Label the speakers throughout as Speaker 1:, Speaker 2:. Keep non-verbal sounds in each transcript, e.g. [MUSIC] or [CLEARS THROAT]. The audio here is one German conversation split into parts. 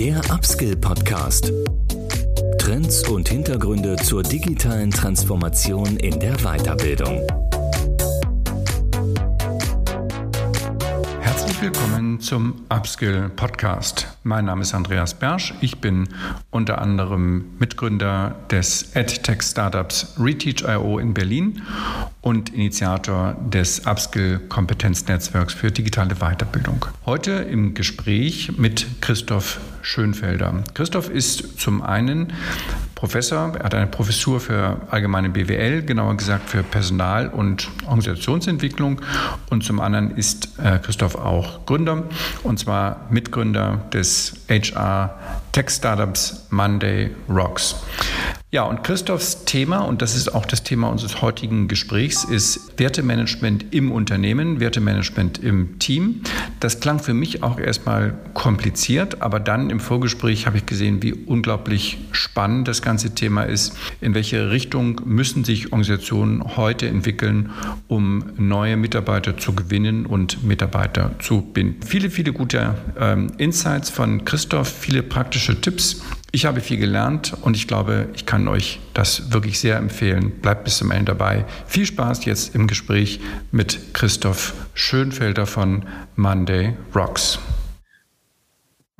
Speaker 1: Der Upskill Podcast. Trends und Hintergründe zur digitalen Transformation in der Weiterbildung.
Speaker 2: Herzlich willkommen zum Upskill Podcast. Mein Name ist Andreas Bersch. Ich bin unter anderem Mitgründer des EdTech Startups Reteach.io in Berlin und Initiator des Upskill Kompetenznetzwerks für digitale Weiterbildung. Heute im Gespräch mit Christoph Schönfelder. Christoph ist zum einen Professor, er hat eine Professur für allgemeine BWL, genauer gesagt für Personal- und Organisationsentwicklung. Und zum anderen ist äh, Christoph auch Gründer, und zwar Mitgründer des HR Tech Startups Monday Rocks. Ja, und Christophs Thema, und das ist auch das Thema unseres heutigen Gesprächs, ist Wertemanagement im Unternehmen, Wertemanagement im Team. Das klang für mich auch erstmal kompliziert, aber dann im Vorgespräch habe ich gesehen, wie unglaublich spannend das ganze Thema ist. In welche Richtung müssen sich Organisationen heute entwickeln, um neue Mitarbeiter zu gewinnen und Mitarbeiter zu binden. Viele, viele gute ähm, Insights von Christoph, viele praktische Tipps. Ich habe viel gelernt und ich glaube, ich kann euch das wirklich sehr empfehlen. Bleibt bis zum Ende dabei. Viel Spaß jetzt im Gespräch mit Christoph Schönfelder von Monday Rocks.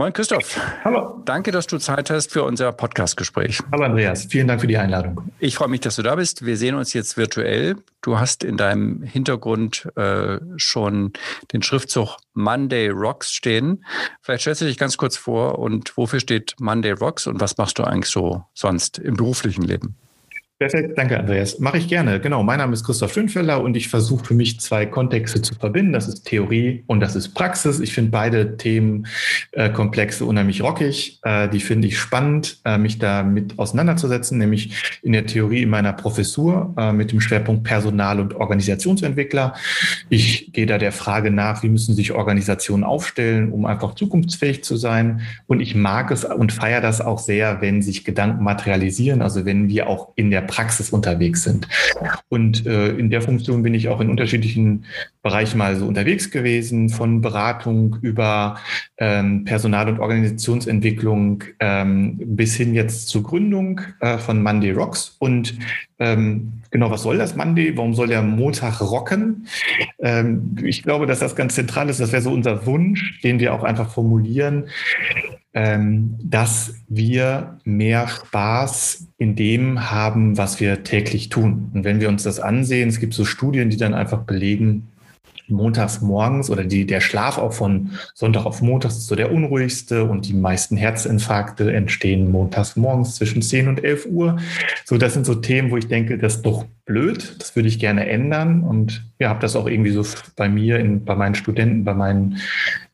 Speaker 2: Moin Christoph.
Speaker 3: Hallo.
Speaker 2: Danke, dass du Zeit hast für unser Podcast-Gespräch.
Speaker 3: Hallo Andreas, vielen Dank für die Einladung.
Speaker 2: Ich freue mich, dass du da bist. Wir sehen uns jetzt virtuell. Du hast in deinem Hintergrund äh, schon den Schriftzug Monday Rocks stehen. Vielleicht stellst du dich ganz kurz vor und wofür steht Monday Rocks und was machst du eigentlich so sonst im beruflichen Leben?
Speaker 3: Perfekt, danke Andreas. Mache ich gerne. Genau, mein Name ist Christoph Schönfeller und ich versuche für mich zwei Kontexte zu verbinden. Das ist Theorie und das ist Praxis. Ich finde beide Themenkomplexe äh, unheimlich rockig. Äh, die finde ich spannend, äh, mich damit auseinanderzusetzen, nämlich in der Theorie in meiner Professur äh, mit dem Schwerpunkt Personal- und Organisationsentwickler. Ich gehe da der Frage nach, wie müssen sich Organisationen aufstellen, um einfach zukunftsfähig zu sein. Und ich mag es und feiere das auch sehr, wenn sich Gedanken materialisieren, also wenn wir auch in der Praxis unterwegs sind. Und äh, in der Funktion bin ich auch in unterschiedlichen Bereichen mal so unterwegs gewesen, von Beratung über ähm, Personal- und Organisationsentwicklung ähm, bis hin jetzt zur Gründung äh, von Monday Rocks. Und ähm, genau, was soll das Monday? Warum soll der Montag rocken? Ähm, ich glaube, dass das ganz zentral ist. Das wäre so unser Wunsch, den wir auch einfach formulieren ähm, dass wir mehr Spaß in dem haben, was wir täglich tun. Und wenn wir uns das ansehen, es gibt so Studien, die dann einfach belegen, montags morgens oder die, der Schlaf auch von Sonntag auf Montag ist so der unruhigste und die meisten Herzinfarkte entstehen montags morgens zwischen 10 und 11 Uhr. So, das sind so Themen, wo ich denke, das ist doch blöd, das würde ich gerne ändern und ja, habe das auch irgendwie so bei mir, in, bei meinen Studenten, bei meinen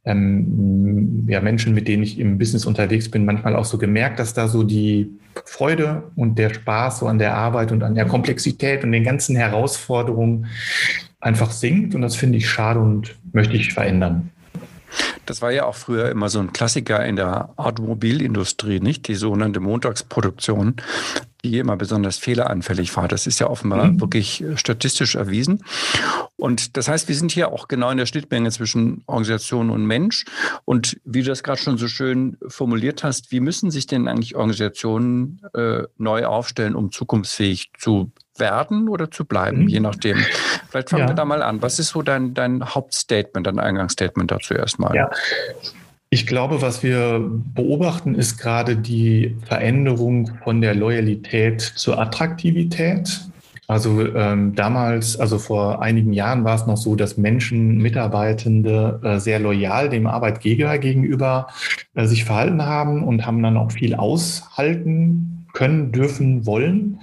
Speaker 3: ähm, ja, Menschen, mit denen ich im Business unterwegs bin, manchmal auch so gemerkt, dass da so die Freude und der Spaß so an der Arbeit und an der Komplexität und den ganzen Herausforderungen einfach sinkt. Und das finde ich schade und möchte ich verändern.
Speaker 2: Das war ja auch früher immer so ein Klassiker in der Automobilindustrie, nicht? Die sogenannte Montagsproduktion, die immer besonders fehleranfällig war. Das ist ja offenbar mhm. wirklich statistisch erwiesen. Und das heißt, wir sind hier auch genau in der Schnittmenge zwischen Organisation und Mensch. Und wie du das gerade schon so schön formuliert hast, wie müssen sich denn eigentlich Organisationen äh, neu aufstellen, um zukunftsfähig zu werden oder zu bleiben, mhm. je nachdem. Vielleicht fangen ja. wir da mal an. Was ist so dein, dein Hauptstatement, dein Eingangsstatement dazu erstmal?
Speaker 3: Ja. Ich glaube, was wir beobachten, ist gerade die Veränderung von der Loyalität zur Attraktivität. Also ähm, damals, also vor einigen Jahren war es noch so, dass Menschen, Mitarbeitende äh, sehr loyal dem Arbeitgeber gegenüber äh, sich verhalten haben und haben dann auch viel aushalten können, dürfen, wollen.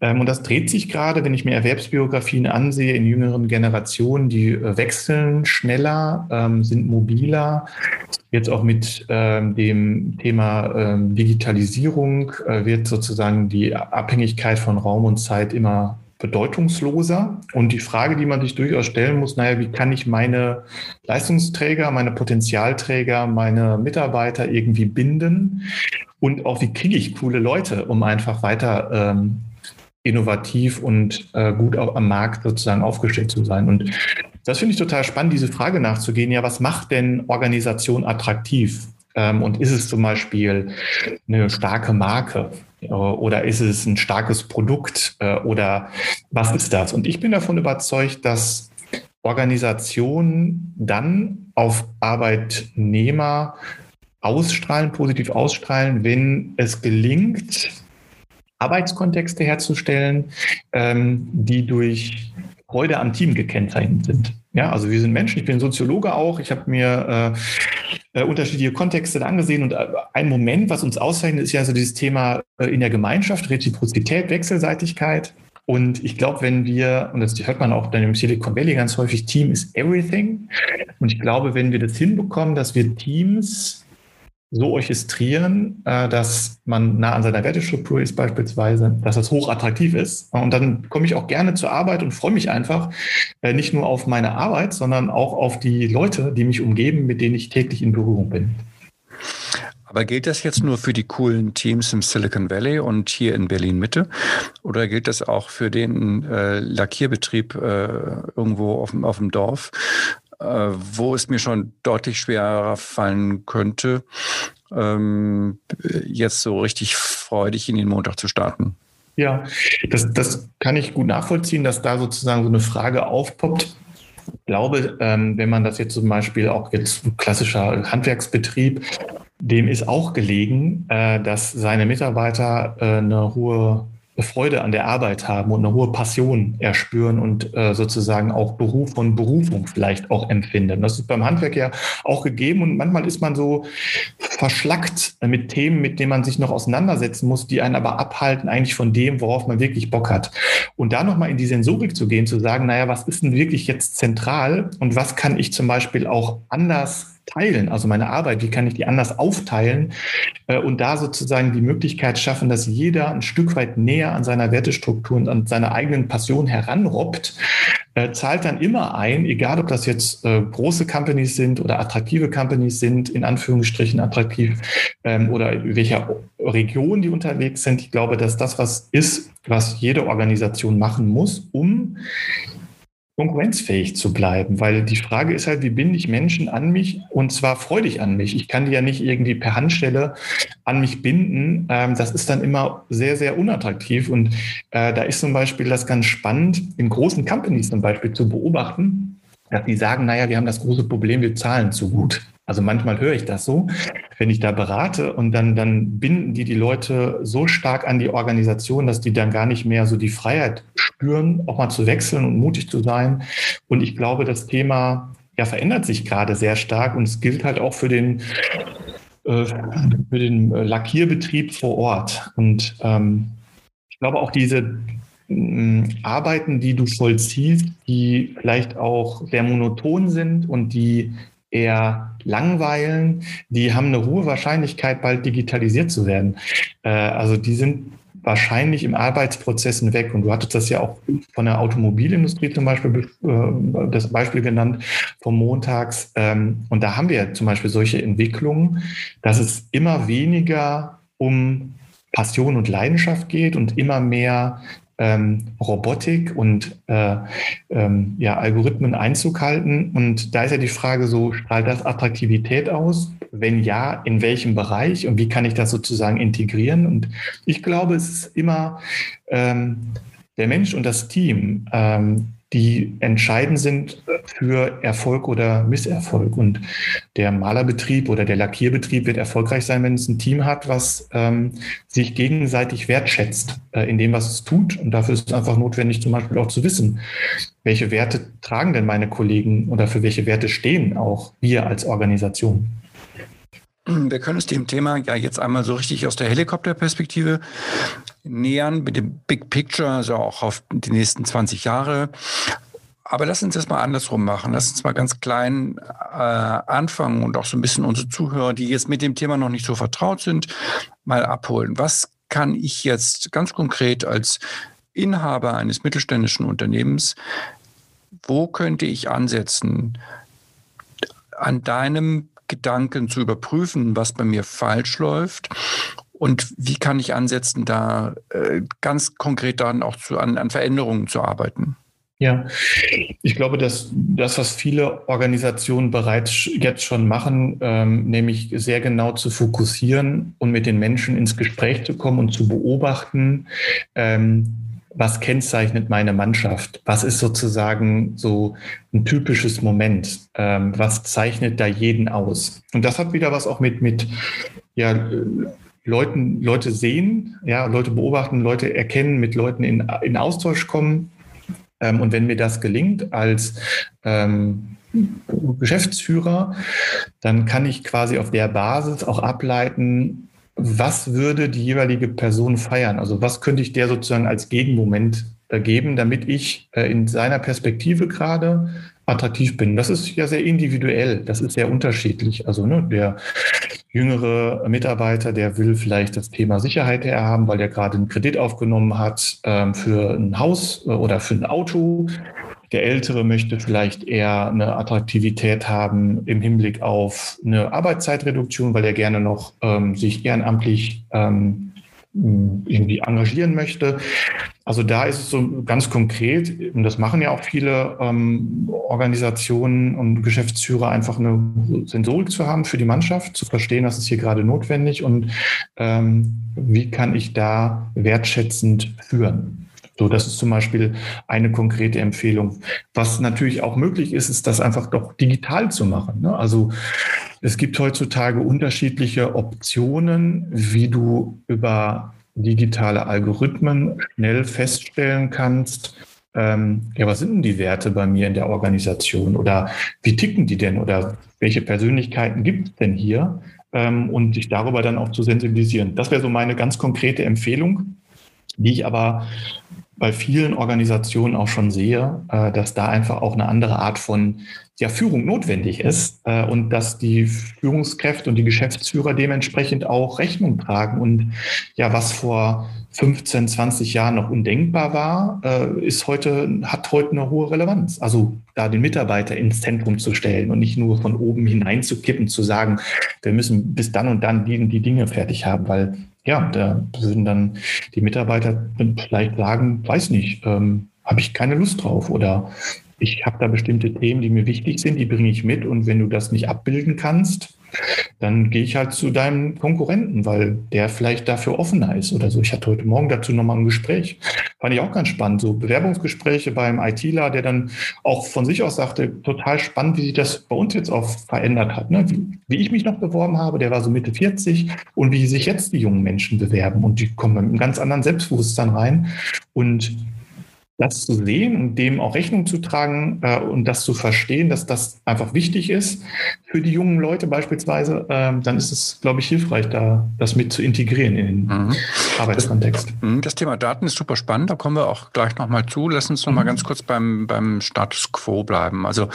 Speaker 3: Ähm, und das dreht sich gerade, wenn ich mir Erwerbsbiografien ansehe in jüngeren Generationen, die äh, wechseln schneller, ähm, sind mobiler. Jetzt auch mit ähm, dem Thema Digitalisierung äh, wird sozusagen die Abhängigkeit von Raum und Zeit immer bedeutungsloser. Und die Frage, die man sich durchaus stellen muss, naja, wie kann ich meine Leistungsträger, meine Potenzialträger, meine Mitarbeiter irgendwie binden? Und auch, wie kriege ich coole Leute, um einfach weiter ähm, innovativ und äh, gut auch am Markt sozusagen aufgestellt zu sein? Und das finde ich total spannend, diese Frage nachzugehen. Ja, was macht denn Organisation attraktiv? Ähm, und ist es zum Beispiel eine starke Marke? Oder ist es ein starkes Produkt? Äh, oder was ist das? Und ich bin davon überzeugt, dass Organisationen dann auf Arbeitnehmer ausstrahlen, positiv ausstrahlen, wenn es gelingt, Arbeitskontexte herzustellen, ähm, die durch Freude am Team gekennzeichnet sind. Ja, also wir sind Menschen, ich bin Soziologe auch, ich habe mir äh, äh, unterschiedliche Kontexte angesehen und äh, ein Moment, was uns auszeichnet, ist ja so dieses Thema äh, in der Gemeinschaft, Reziprozität, Wechselseitigkeit. Und ich glaube, wenn wir, und das hört man auch dann im Silicon Valley ganz häufig, Team is everything. Und ich glaube, wenn wir das hinbekommen, dass wir Teams so orchestrieren, äh, dass man nah an seiner Wertestruktur ist beispielsweise, dass das hochattraktiv ist. Und dann komme ich auch gerne zur Arbeit und freue mich einfach äh, nicht nur auf meine Arbeit, sondern auch auf die Leute, die mich umgeben, mit denen ich täglich in Berührung bin.
Speaker 2: Aber gilt das jetzt nur für die coolen Teams im Silicon Valley und hier in Berlin Mitte? Oder gilt das auch für den äh, Lackierbetrieb äh, irgendwo auf, auf dem Dorf, äh, wo es mir schon deutlich schwerer fallen könnte, ähm, jetzt so richtig freudig in den Montag zu starten.
Speaker 3: Ja, das, das kann ich gut nachvollziehen, dass da sozusagen so eine Frage aufpoppt. Ich glaube, ähm, wenn man das jetzt zum Beispiel auch jetzt klassischer Handwerksbetrieb, dem ist auch gelegen, äh, dass seine Mitarbeiter äh, eine hohe Freude an der Arbeit haben und eine hohe Passion erspüren und äh, sozusagen auch Beruf und Berufung vielleicht auch empfinden. Das ist beim Handwerk ja auch gegeben und manchmal ist man so verschlackt mit Themen, mit denen man sich noch auseinandersetzen muss, die einen aber abhalten eigentlich von dem, worauf man wirklich Bock hat. Und da nochmal in die Sensorik zu gehen, zu sagen, naja, was ist denn wirklich jetzt zentral und was kann ich zum Beispiel auch anders teilen, also meine Arbeit, wie kann ich die anders aufteilen äh, und da sozusagen die Möglichkeit schaffen, dass jeder ein Stück weit näher an seiner Wertestruktur und an seiner eigenen Passion heranrobbt, äh, zahlt dann immer ein, egal ob das jetzt äh, große Companies sind oder attraktive Companies sind, in Anführungsstrichen attraktiv, ähm, oder welcher Region die unterwegs sind. Ich glaube, dass das was ist, was jede Organisation machen muss, um konkurrenzfähig zu bleiben, weil die Frage ist halt, wie binde ich Menschen an mich und zwar freudig an mich. Ich kann die ja nicht irgendwie per Handstelle an mich binden. Ähm, das ist dann immer sehr, sehr unattraktiv und äh, da ist zum Beispiel das ganz spannend, in großen Companies zum Beispiel zu beobachten, dass die sagen, naja, wir haben das große Problem, wir zahlen zu gut. Also manchmal höre ich das so, wenn ich da berate und dann, dann binden die die Leute so stark an die Organisation, dass die dann gar nicht mehr so die Freiheit spüren, auch mal zu wechseln und mutig zu sein. Und ich glaube, das Thema ja, verändert sich gerade sehr stark und es gilt halt auch für den, äh, für den Lackierbetrieb vor Ort. Und ähm, ich glaube auch diese äh, Arbeiten, die du vollziehst, die vielleicht auch sehr monoton sind und die eher langweilen, die haben eine hohe Wahrscheinlichkeit, bald digitalisiert zu werden. Äh, also die sind wahrscheinlich im Arbeitsprozessen weg. Und du hattest das ja auch von der Automobilindustrie zum Beispiel äh, das Beispiel genannt vom Montags. Ähm, und da haben wir zum Beispiel solche Entwicklungen, dass es immer weniger um Passion und Leidenschaft geht und immer mehr ähm, Robotik und äh, ähm, ja, Algorithmen Einzug halten. Und da ist ja die Frage so, strahlt das Attraktivität aus? Wenn ja, in welchem Bereich und wie kann ich das sozusagen integrieren? Und ich glaube, es ist immer ähm, der Mensch und das Team, ähm, die entscheidend sind für Erfolg oder Misserfolg. Und der Malerbetrieb oder der Lackierbetrieb wird erfolgreich sein, wenn es ein Team hat, was ähm, sich gegenseitig wertschätzt äh, in dem, was es tut. Und dafür ist es einfach notwendig, zum Beispiel auch zu wissen, welche Werte tragen denn meine Kollegen oder für welche Werte stehen auch wir als Organisation. [CLEARS THROAT]
Speaker 2: Wir können uns dem Thema ja jetzt einmal so richtig aus der Helikopterperspektive nähern, mit dem Big Picture, also auch auf die nächsten 20 Jahre. Aber lass uns das mal andersrum machen. Lass uns mal ganz klein äh, anfangen und auch so ein bisschen unsere Zuhörer, die jetzt mit dem Thema noch nicht so vertraut sind, mal abholen. Was kann ich jetzt ganz konkret als Inhaber eines mittelständischen Unternehmens, wo könnte ich ansetzen, an deinem Gedanken zu überprüfen, was bei mir falsch läuft und wie kann ich ansetzen, da äh, ganz konkret dann auch zu, an, an Veränderungen zu arbeiten?
Speaker 3: Ja, Ich glaube, dass das, was viele Organisationen bereits jetzt schon machen, ähm, nämlich sehr genau zu fokussieren und mit den Menschen ins Gespräch zu kommen und zu beobachten, ähm, was kennzeichnet meine Mannschaft? Was ist sozusagen so ein typisches Moment? Ähm, was zeichnet da jeden aus? Und das hat wieder was auch mit, mit ja, Leuten, Leute sehen, ja, Leute beobachten, Leute erkennen, mit Leuten in, in Austausch kommen. Ähm, und wenn mir das gelingt als ähm, Geschäftsführer, dann kann ich quasi auf der Basis auch ableiten, was würde die jeweilige Person feiern? Also was könnte ich der sozusagen als Gegenmoment äh, geben, damit ich äh, in seiner Perspektive gerade attraktiv bin. Das ist ja sehr individuell, das ist sehr unterschiedlich. Also ne, der jüngere Mitarbeiter, der will vielleicht das Thema Sicherheit herhaben, weil er gerade einen Kredit aufgenommen hat ähm, für ein Haus äh, oder für ein Auto. Der Ältere möchte vielleicht eher eine Attraktivität haben im Hinblick auf eine Arbeitszeitreduktion, weil er gerne noch ähm, sich ehrenamtlich ähm, irgendwie engagieren möchte. Also da ist es so ganz konkret, und das machen ja auch viele ähm, Organisationen und Geschäftsführer, einfach eine Sensorik zu haben für die Mannschaft, zu verstehen, was ist hier gerade notwendig und ähm, wie kann ich da wertschätzend führen. So, das ist zum Beispiel eine konkrete Empfehlung. Was natürlich auch möglich ist, ist das einfach doch digital zu machen. Ne? Also es gibt heutzutage unterschiedliche Optionen, wie du über digitale Algorithmen schnell feststellen kannst, ähm, ja, was sind denn die Werte bei mir in der Organisation oder wie ticken die denn oder welche Persönlichkeiten gibt es denn hier ähm, und sich darüber dann auch zu sensibilisieren. Das wäre so meine ganz konkrete Empfehlung, die ich aber bei vielen Organisationen auch schon sehe, äh, dass da einfach auch eine andere Art von ja, Führung notwendig ist äh, und dass die Führungskräfte und die Geschäftsführer dementsprechend auch Rechnung tragen. Und ja, was vor 15, 20 Jahren noch undenkbar war, äh, ist heute, hat heute eine hohe Relevanz. Also da den Mitarbeiter ins Zentrum zu stellen und nicht nur von oben hineinzukippen, zu sagen, wir müssen bis dann und dann die, die Dinge fertig haben, weil ja, da würden dann die Mitarbeiter vielleicht sagen, weiß nicht, ähm, habe ich keine Lust drauf oder ich habe da bestimmte Themen, die mir wichtig sind, die bringe ich mit und wenn du das nicht abbilden kannst, dann gehe ich halt zu deinem Konkurrenten, weil der vielleicht dafür offener ist oder so. Ich hatte heute Morgen dazu nochmal ein Gespräch. Fand ich auch ganz spannend. So Bewerbungsgespräche beim ITler, der dann auch von sich aus sagte, total spannend, wie sich das bei uns jetzt auch verändert hat. Ne? Wie, wie, ich mich noch beworben habe, der war so Mitte 40 und wie sich jetzt die jungen Menschen bewerben und die kommen mit einem ganz anderen Selbstbewusstsein rein. Und das zu sehen und dem auch Rechnung zu tragen äh, und das zu verstehen, dass das einfach wichtig ist für die jungen Leute beispielsweise, äh, dann ist es, glaube ich, hilfreich, da das mit zu integrieren in den mhm. Arbeitskontext.
Speaker 2: Das, mhm, das, Thema Daten ist super spannend, da kommen wir auch gleich nochmal zu. Lass uns nochmal mhm. ganz kurz beim, beim Status quo bleiben. Also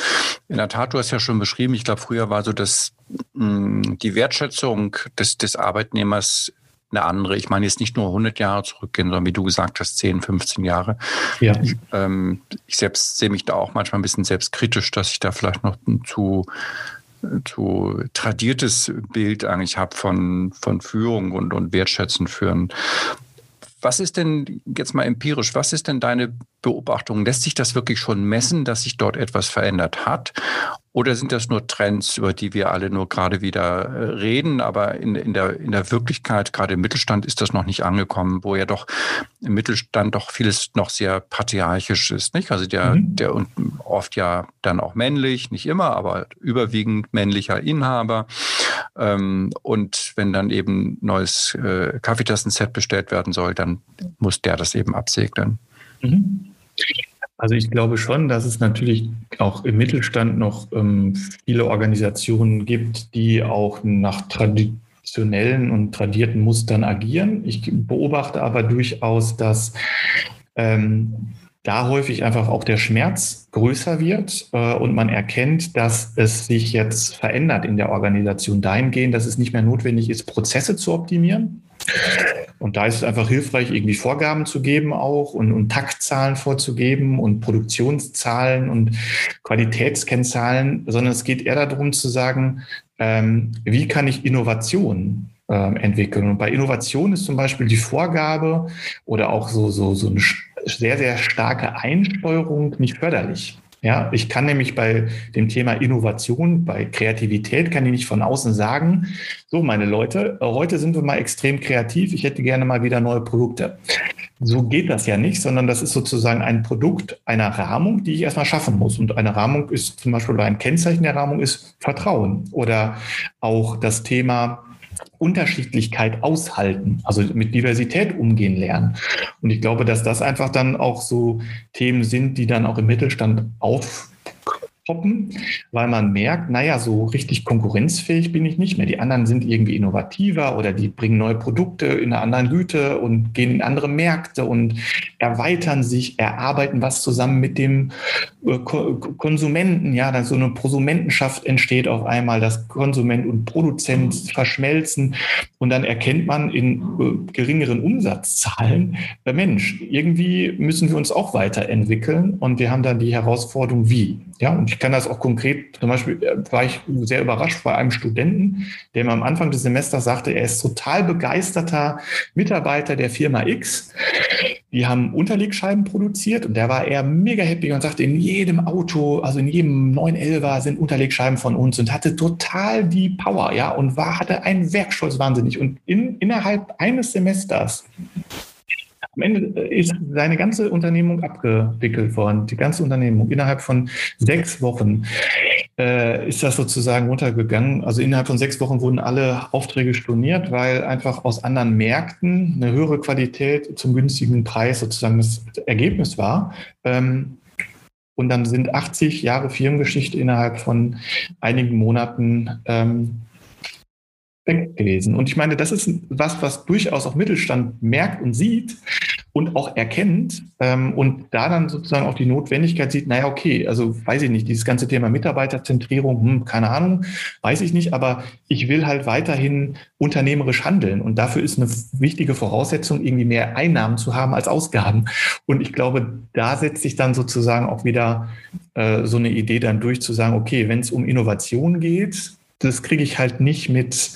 Speaker 2: in der Tat, du hast ja schon beschrieben, ich glaube, früher war so dass mh, die Wertschätzung des, des Arbeitnehmers eine andere. Ich meine jetzt nicht nur 100 Jahre zurückgehen, sondern wie du gesagt hast, 10, 15 Jahre. Ja. Ich, ähm, ich selbst sehe mich da auch manchmal ein bisschen selbstkritisch, dass ich da vielleicht noch ein zu zu tradiertes Bild eigentlich habe von, von Führung und, und Wertschätzen führen. Was ist denn jetzt mal empirisch, was ist denn deine Beobachtung? Lässt sich das wirklich schon messen, dass sich dort etwas verändert hat? Oder sind das nur Trends, über die wir alle nur gerade wieder äh, reden, aber in, in, der, in der Wirklichkeit, gerade im Mittelstand, ist das noch nicht angekommen, wo ja doch im Mittelstand doch vieles noch sehr patriarchisch ist, nicht? Also der, mhm. der oft ja dann auch männlich, nicht immer, aber überwiegend männlicher Inhaber. Ähm, und wenn dann eben neues äh, Kaffeetassenset bestellt werden soll, dann muss der das eben absegnen. Mhm.
Speaker 3: Also ich glaube schon, dass es natürlich auch im Mittelstand noch ähm, viele Organisationen gibt, die auch nach traditionellen und tradierten Mustern agieren. Ich beobachte aber durchaus, dass ähm, da häufig einfach auch der Schmerz größer wird äh, und man erkennt, dass es sich jetzt verändert in der Organisation dahingehend, dass es nicht mehr notwendig ist, Prozesse zu optimieren, und da ist es einfach hilfreich, irgendwie Vorgaben zu geben auch und, und Taktzahlen vorzugeben und Produktionszahlen und Qualitätskennzahlen, sondern es geht eher darum zu sagen, ähm, wie kann ich Innovation ähm, entwickeln. Und bei Innovation ist zum Beispiel die Vorgabe oder auch so, so, so eine sehr, sehr starke Einsteuerung nicht förderlich. Ja, ich kann nämlich bei dem Thema Innovation, bei Kreativität, kann ich nicht von außen sagen, so meine Leute, heute sind wir mal extrem kreativ, ich hätte gerne mal wieder neue Produkte. So geht das ja nicht, sondern das ist sozusagen ein Produkt einer Rahmung, die ich erstmal schaffen muss. Und eine Rahmung ist zum Beispiel oder ein Kennzeichen der Rahmung ist Vertrauen oder auch das Thema Unterschiedlichkeit aushalten, also mit Diversität umgehen lernen. Und ich glaube, dass das einfach dann auch so Themen sind, die dann auch im Mittelstand auf poppen, weil man merkt, naja, so richtig konkurrenzfähig bin ich nicht mehr. Die anderen sind irgendwie innovativer oder die bringen neue Produkte in einer anderen Güte und gehen in andere Märkte und erweitern sich, erarbeiten was zusammen mit dem äh, Konsumenten. Ja, dann so eine Prosumentenschaft entsteht auf einmal, dass Konsument und Produzent verschmelzen und dann erkennt man in äh, geringeren Umsatzzahlen, äh, Mensch, irgendwie müssen wir uns auch weiterentwickeln und wir haben dann die Herausforderung, wie. Ja, und ich kann das auch konkret, zum Beispiel äh, war ich sehr überrascht bei einem Studenten, der mir am Anfang des Semesters sagte, er ist total begeisterter Mitarbeiter der Firma X. Die haben Unterlegscheiben produziert und der war eher mega happy und sagte, in jedem Auto, also in jedem 911er sind Unterlegscheiben von uns und hatte total die Power, ja, und war, hatte einen Werkstolz wahnsinnig. Und in, innerhalb eines Semesters am Ende äh, ist seine ganze Unternehmung abgewickelt worden, die ganze Unternehmung. Innerhalb von sechs Wochen äh, ist das sozusagen runtergegangen. Also innerhalb von sechs Wochen wurden alle Aufträge storniert, weil einfach aus anderen Märkten eine höhere Qualität zum günstigen Preis sozusagen das Ergebnis war. Ähm, und dann sind 80 Jahre Firmengeschichte innerhalb von einigen Monaten ähm, weg gewesen. Und ich meine, das ist was, was durchaus auch Mittelstand merkt und sieht und auch erkennt ähm, und da dann sozusagen auch die Notwendigkeit sieht, naja, okay, also weiß ich nicht, dieses ganze Thema Mitarbeiterzentrierung, hm, keine Ahnung, weiß ich nicht, aber ich will halt weiterhin unternehmerisch handeln und dafür ist eine wichtige Voraussetzung, irgendwie mehr Einnahmen zu haben als Ausgaben. Und ich glaube, da setzt sich dann sozusagen auch wieder äh, so eine Idee dann durch, zu sagen, okay, wenn es um Innovation geht, das kriege ich halt nicht mit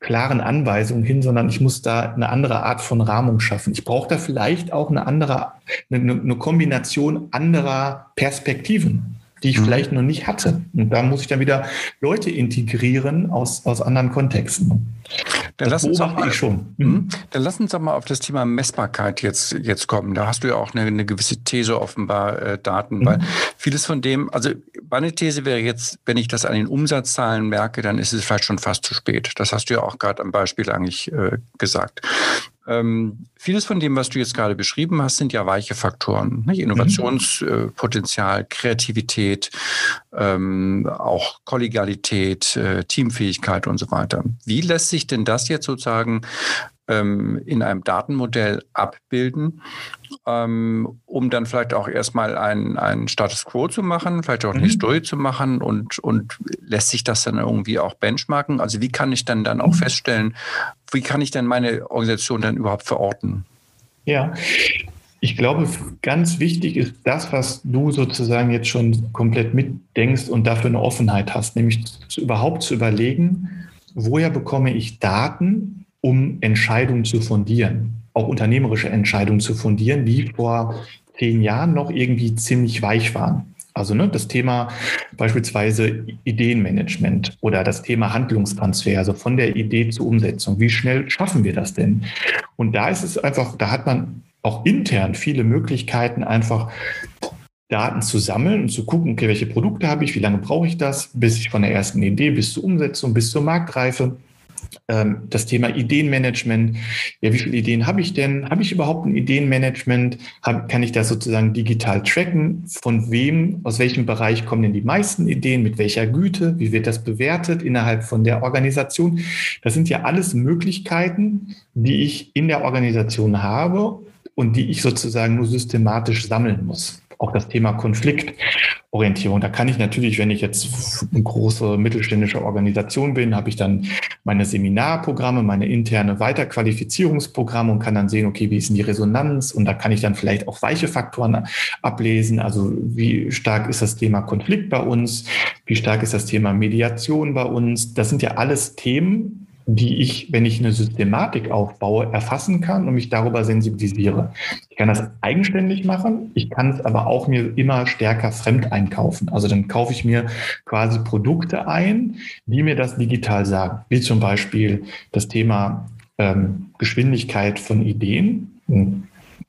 Speaker 3: klaren Anweisungen hin, sondern ich muss da eine andere Art von Rahmung schaffen. Ich brauche da vielleicht auch eine andere, eine, eine Kombination anderer Perspektiven, die ich mhm. vielleicht noch nicht hatte. Und da muss ich dann wieder Leute integrieren aus, aus anderen Kontexten.
Speaker 2: Dann das lass uns auch mal, schon. Mhm. mhm. Dann lass uns doch mal auf das Thema Messbarkeit jetzt, jetzt kommen. Da hast du ja auch eine, eine gewisse These offenbar, äh, Daten, mhm. weil vieles von dem, also meine These wäre jetzt, wenn ich das an den Umsatzzahlen merke, dann ist es vielleicht schon fast zu spät. Das hast du ja auch gerade am Beispiel eigentlich äh, gesagt. Ähm, vieles von dem, was du jetzt gerade beschrieben hast, sind ja weiche Faktoren. Nicht? Innovationspotenzial, Kreativität, ähm, auch Kollegialität, äh, Teamfähigkeit und so weiter. Wie lässt sich denn das jetzt sozusagen ähm, in einem Datenmodell abbilden, ähm, um dann vielleicht auch erstmal einen, einen Status Quo zu machen, vielleicht auch eine mhm. Historie zu machen und, und lässt sich das dann irgendwie auch benchmarken? Also wie kann ich dann dann auch mhm. feststellen, wie kann ich dann meine Organisation dann überhaupt verorten?
Speaker 3: Ja, ich glaube, ganz wichtig ist das, was du sozusagen jetzt schon komplett mitdenkst und dafür eine Offenheit hast, nämlich zu, überhaupt zu überlegen, woher bekomme ich Daten, um Entscheidungen zu fundieren, auch unternehmerische Entscheidungen zu fundieren, die vor zehn Jahren noch irgendwie ziemlich weich waren. Also ne, das Thema beispielsweise Ideenmanagement oder das Thema Handlungstransfer, also von der Idee zur Umsetzung. Wie schnell schaffen wir das denn? Und da ist es einfach, da hat man auch intern viele Möglichkeiten, einfach Daten zu sammeln und zu gucken, okay, welche Produkte habe ich, wie lange brauche ich das, bis ich von der ersten Idee bis zur Umsetzung, bis zur Marktreife ähm, das Thema Ideenmanagement. Ja, wie viele Ideen habe ich denn? Habe ich überhaupt ein Ideenmanagement? Hab, kann ich das sozusagen digital tracken? Von wem, aus welchem Bereich kommen denn die meisten Ideen? Mit welcher Güte? Wie wird das bewertet innerhalb von der Organisation? Das sind ja alles Möglichkeiten, die ich in der Organisation habe und die ich sozusagen nur systematisch sammeln muss auch das Thema Konfliktorientierung. Da kann ich natürlich, wenn ich jetzt eine große mittelständische Organisation bin, habe ich dann meine Seminarprogramme, meine interne Weiterqualifizierungsprogramme und kann dann sehen, okay, wie ist denn die Resonanz? Und da kann ich dann vielleicht auch weiche Faktoren ablesen. Also wie stark ist das Thema Konflikt bei uns? Wie stark ist das Thema Mediation bei uns? Das sind ja alles Themen, die ich, wenn ich eine Systematik aufbaue, erfassen kann und mich darüber sensibilisiere. Ich kann das eigenständig machen, ich kann es aber auch mir immer stärker fremd einkaufen. Also dann kaufe ich mir quasi Produkte ein, die mir das digital sagen, wie zum Beispiel das Thema ähm, Geschwindigkeit von Ideen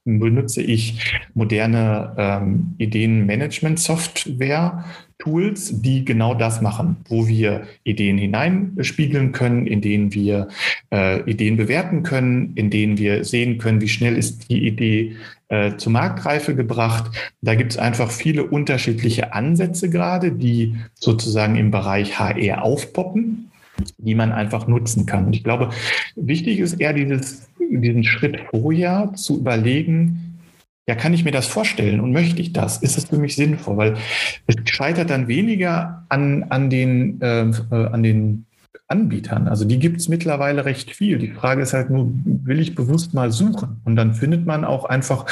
Speaker 3: benutze ich moderne ähm, Ideenmanagement-Software, Tools, die genau das machen, wo wir Ideen hineinspiegeln können, in denen wir äh, Ideen bewerten können, in denen wir sehen können, wie schnell ist die Idee äh, zur Marktreife gebracht. Da gibt es einfach viele unterschiedliche Ansätze gerade, die sozusagen im Bereich HR aufpoppen die man einfach nutzen kann. Und ich glaube, wichtig ist eher dieses, diesen Schritt vorher zu überlegen, ja, kann ich mir das vorstellen und möchte ich das? Ist es für mich sinnvoll? Weil es scheitert dann weniger an, an, den, äh, äh an den Anbietern. Also die gibt es mittlerweile recht viel. Die Frage ist halt nur, will ich bewusst mal suchen? Und dann findet man auch einfach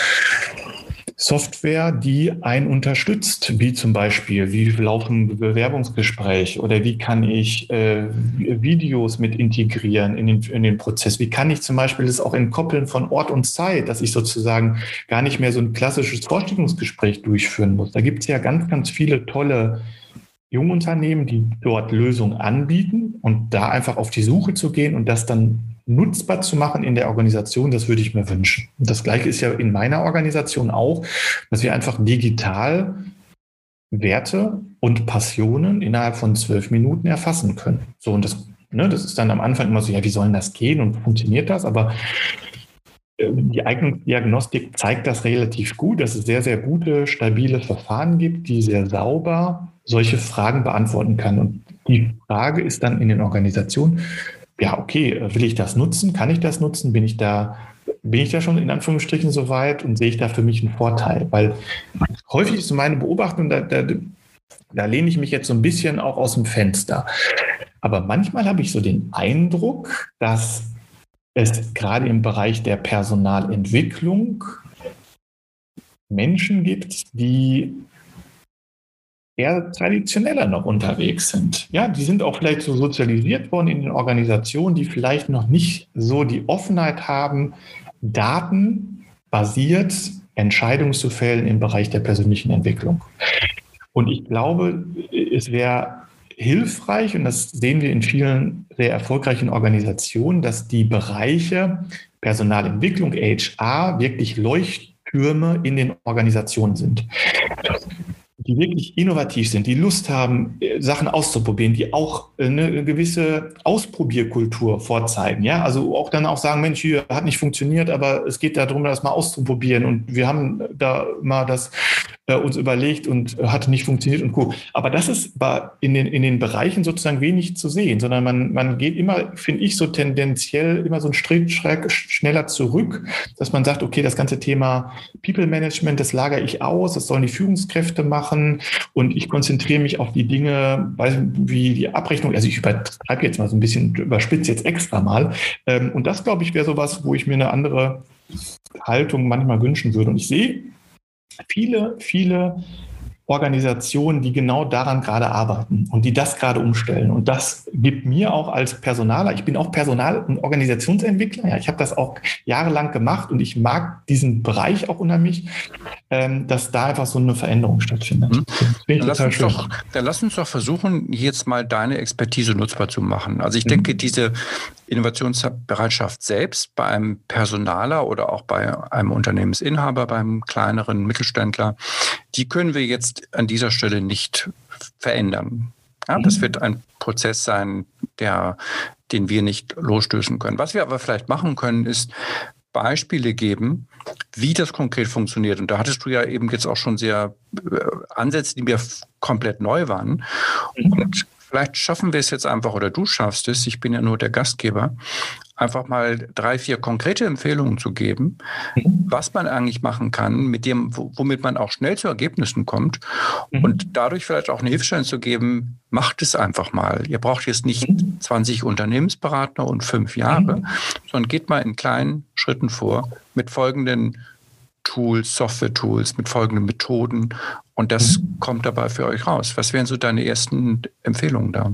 Speaker 3: Software, die einen unterstützt, wie zum Beispiel, wie laufen Bewerbungsgespräche oder wie kann ich äh, Videos mit integrieren in den, in den Prozess? Wie kann ich zum Beispiel das auch entkoppeln von Ort und Zeit, dass ich sozusagen gar nicht mehr so ein klassisches Vorstellungsgespräch durchführen muss? Da gibt es ja ganz, ganz viele tolle Jungunternehmen, die dort Lösungen anbieten und da einfach auf die Suche zu gehen und das dann nutzbar zu machen in der Organisation, das würde ich mir wünschen. Das Gleiche ist ja in meiner Organisation auch, dass wir einfach digital Werte und Passionen innerhalb von zwölf Minuten erfassen können. So, und das, ne, das ist dann am Anfang immer so, ja, wie soll das gehen und funktioniert das? Aber äh, die Eignungsdiagnostik zeigt das relativ gut, dass es sehr, sehr gute, stabile Verfahren gibt, die sehr sauber solche Fragen beantworten kann. Und die Frage ist dann in den Organisationen, ja, okay, will ich das nutzen? Kann ich das nutzen? Bin ich da, bin ich da schon in Anführungsstrichen so weit und sehe ich da für mich einen Vorteil? Weil häufig ist meine Beobachtung, da, da, da lehne ich mich jetzt so ein bisschen auch aus dem Fenster. Aber manchmal habe ich so den Eindruck, dass es gerade im Bereich der Personalentwicklung Menschen gibt, die eher traditioneller noch unterwegs sind. Ja, die sind auch vielleicht so sozialisiert worden in den Organisationen, die vielleicht noch nicht so die Offenheit haben, datenbasiert Entscheidungen zu fällen im Bereich der persönlichen Entwicklung. Und ich glaube, es wäre hilfreich, und das sehen wir in vielen sehr erfolgreichen Organisationen, dass die Bereiche Personalentwicklung, HR, wirklich Leuchttürme in den Organisationen sind die wirklich innovativ sind, die Lust haben, äh, Sachen auszuprobieren, die auch äh, eine gewisse Ausprobierkultur vorzeigen. Ja, also auch dann auch sagen, Mensch, hier hat nicht funktioniert, aber es geht darum, das mal auszuprobieren. Und wir haben da mal das äh, uns überlegt und hat nicht funktioniert und cool. Aber das ist in den, in den Bereichen sozusagen wenig zu sehen, sondern man, man geht immer, finde ich, so tendenziell immer so einen Schritt schneller zurück, dass man sagt, okay, das ganze Thema People Management, das lagere ich aus, das sollen die Führungskräfte machen und ich konzentriere mich auf die Dinge, wie die Abrechnung, also ich übertreibe jetzt mal so ein bisschen, überspitze jetzt extra mal. Ähm, und das, glaube ich, wäre sowas, wo ich mir eine andere Haltung manchmal wünschen würde. Und ich sehe viele, viele Organisationen, die genau daran gerade arbeiten und die das gerade umstellen. Und das gibt mir auch als Personaler, ich bin auch Personal- und Organisationsentwickler, ja, ich habe das auch jahrelang gemacht und ich mag diesen Bereich auch unheimlich, ähm, dass da einfach so eine Veränderung stattfindet. Mhm.
Speaker 2: Dann, lass uns doch, dann lass uns doch versuchen, jetzt mal deine Expertise nutzbar zu machen. Also ich mhm. denke, diese Innovationsbereitschaft selbst bei einem Personaler oder auch bei einem Unternehmensinhaber, beim kleineren Mittelständler, die können wir jetzt an dieser Stelle nicht verändern. Ja, das mhm. wird ein Prozess sein, der, den wir nicht losstößen können. Was wir aber vielleicht machen können, ist Beispiele geben, wie das konkret funktioniert. Und da hattest du ja eben jetzt auch schon sehr äh, Ansätze, die mir komplett neu waren. Mhm. Und vielleicht schaffen wir es jetzt einfach, oder du schaffst es, ich bin ja nur der Gastgeber, einfach mal drei, vier konkrete Empfehlungen zu geben, mhm. was man eigentlich machen kann, mit dem, womit man auch schnell zu Ergebnissen kommt mhm. und dadurch vielleicht auch eine Hilfestellung zu geben, macht es einfach mal. Ihr braucht jetzt nicht mhm. 20 Unternehmensberater und fünf Jahre, mhm. sondern geht mal in kleinen Schritten vor mit folgenden Tools, Software-Tools, mit folgenden Methoden und das mhm. kommt dabei für euch raus. Was wären so deine ersten Empfehlungen da?